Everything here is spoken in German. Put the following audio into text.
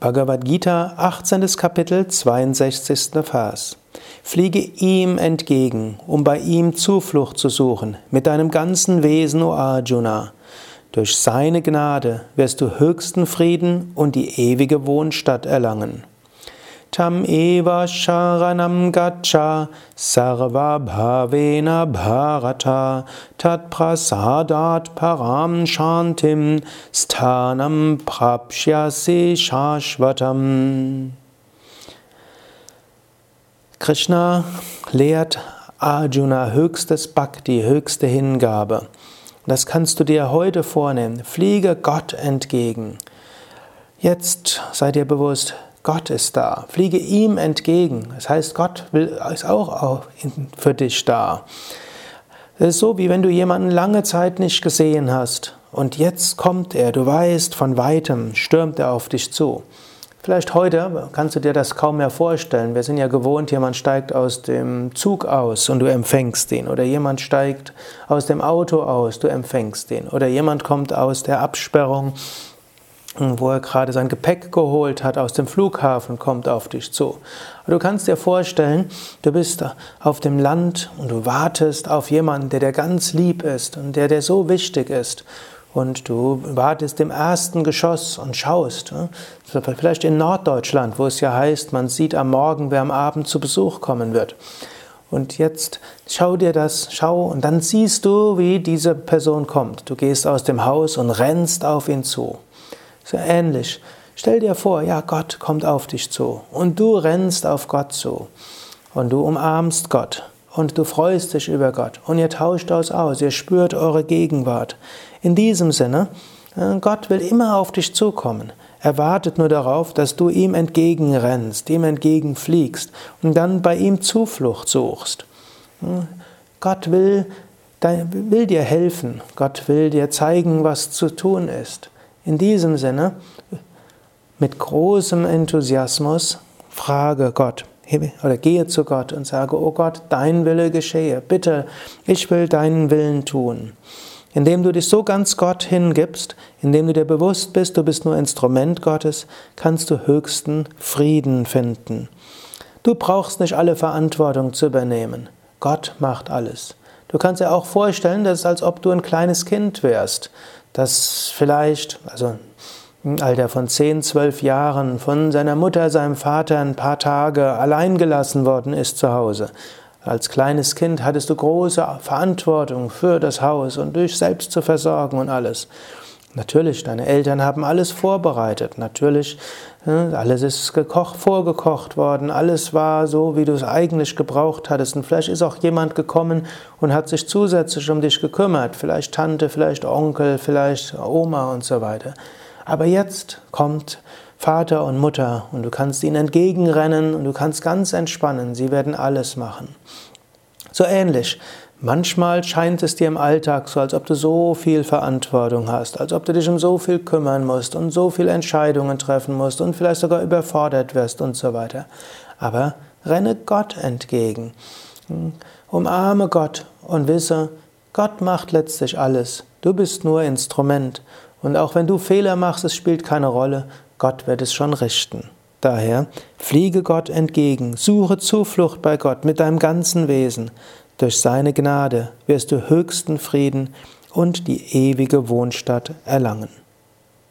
Bhagavad Gita, 18. Kapitel, 62. Vers. Fliege ihm entgegen, um bei ihm Zuflucht zu suchen, mit deinem ganzen Wesen, o Arjuna. Durch seine Gnade wirst du höchsten Frieden und die ewige Wohnstatt erlangen. Tam eva sharanam gacha sarva bhavena bharata tat prasadat param shantim sthanam prapshyasi shashvatam. Krishna lehrt Arjuna höchstes Bhakti, höchste Hingabe. Das kannst du dir heute vornehmen. Fliege Gott entgegen. Jetzt sei dir bewusst, Gott ist da. Fliege ihm entgegen. Das heißt, Gott will, ist auch für dich da. Es ist so, wie wenn du jemanden lange Zeit nicht gesehen hast und jetzt kommt er, du weißt, von weitem stürmt er auf dich zu. Vielleicht heute kannst du dir das kaum mehr vorstellen. Wir sind ja gewohnt, jemand steigt aus dem Zug aus und du empfängst ihn. Oder jemand steigt aus dem Auto aus, du empfängst ihn. Oder jemand kommt aus der Absperrung wo er gerade sein Gepäck geholt hat aus dem Flughafen, kommt auf dich zu. du kannst dir vorstellen, du bist auf dem Land und du wartest auf jemanden, der dir ganz lieb ist und der dir so wichtig ist. Und du wartest im ersten Geschoss und schaust. Vielleicht in Norddeutschland, wo es ja heißt, man sieht am Morgen, wer am Abend zu Besuch kommen wird. Und jetzt schau dir das, schau, und dann siehst du, wie diese Person kommt. Du gehst aus dem Haus und rennst auf ihn zu. So ähnlich. Stell dir vor, ja, Gott kommt auf dich zu und du rennst auf Gott zu und du umarmst Gott und du freust dich über Gott und ihr tauscht aus aus, ihr spürt eure Gegenwart. In diesem Sinne, äh, Gott will immer auf dich zukommen. Er wartet nur darauf, dass du ihm entgegenrennst, ihm entgegenfliegst und dann bei ihm Zuflucht suchst. Hm? Gott will, will dir helfen. Gott will dir zeigen, was zu tun ist. In diesem Sinne, mit großem Enthusiasmus, frage Gott oder gehe zu Gott und sage, oh Gott, dein Wille geschehe. Bitte, ich will deinen Willen tun. Indem du dich so ganz Gott hingibst, indem du dir bewusst bist, du bist nur Instrument Gottes, kannst du höchsten Frieden finden. Du brauchst nicht alle Verantwortung zu übernehmen. Gott macht alles. Du kannst dir auch vorstellen, dass es als ob du ein kleines Kind wärst das vielleicht, also im Alter von 10, 12 Jahren, von seiner Mutter, seinem Vater ein paar Tage allein gelassen worden ist zu Hause. Als kleines Kind hattest du große Verantwortung für das Haus und dich selbst zu versorgen und alles. Natürlich, deine Eltern haben alles vorbereitet. Natürlich, alles ist gekocht, vorgekocht worden. Alles war so, wie du es eigentlich gebraucht hattest. Und vielleicht ist auch jemand gekommen und hat sich zusätzlich um dich gekümmert. Vielleicht Tante, vielleicht Onkel, vielleicht Oma und so weiter. Aber jetzt kommt Vater und Mutter und du kannst ihnen entgegenrennen und du kannst ganz entspannen. Sie werden alles machen. So ähnlich. Manchmal scheint es dir im Alltag so, als ob du so viel Verantwortung hast, als ob du dich um so viel kümmern musst und so viele Entscheidungen treffen musst und vielleicht sogar überfordert wirst und so weiter. Aber renne Gott entgegen. Umarme Gott und wisse, Gott macht letztlich alles. Du bist nur Instrument. Und auch wenn du Fehler machst, es spielt keine Rolle. Gott wird es schon richten. Daher fliege Gott entgegen, suche Zuflucht bei Gott mit deinem ganzen Wesen. Durch seine Gnade wirst du höchsten Frieden und die ewige Wohnstatt erlangen.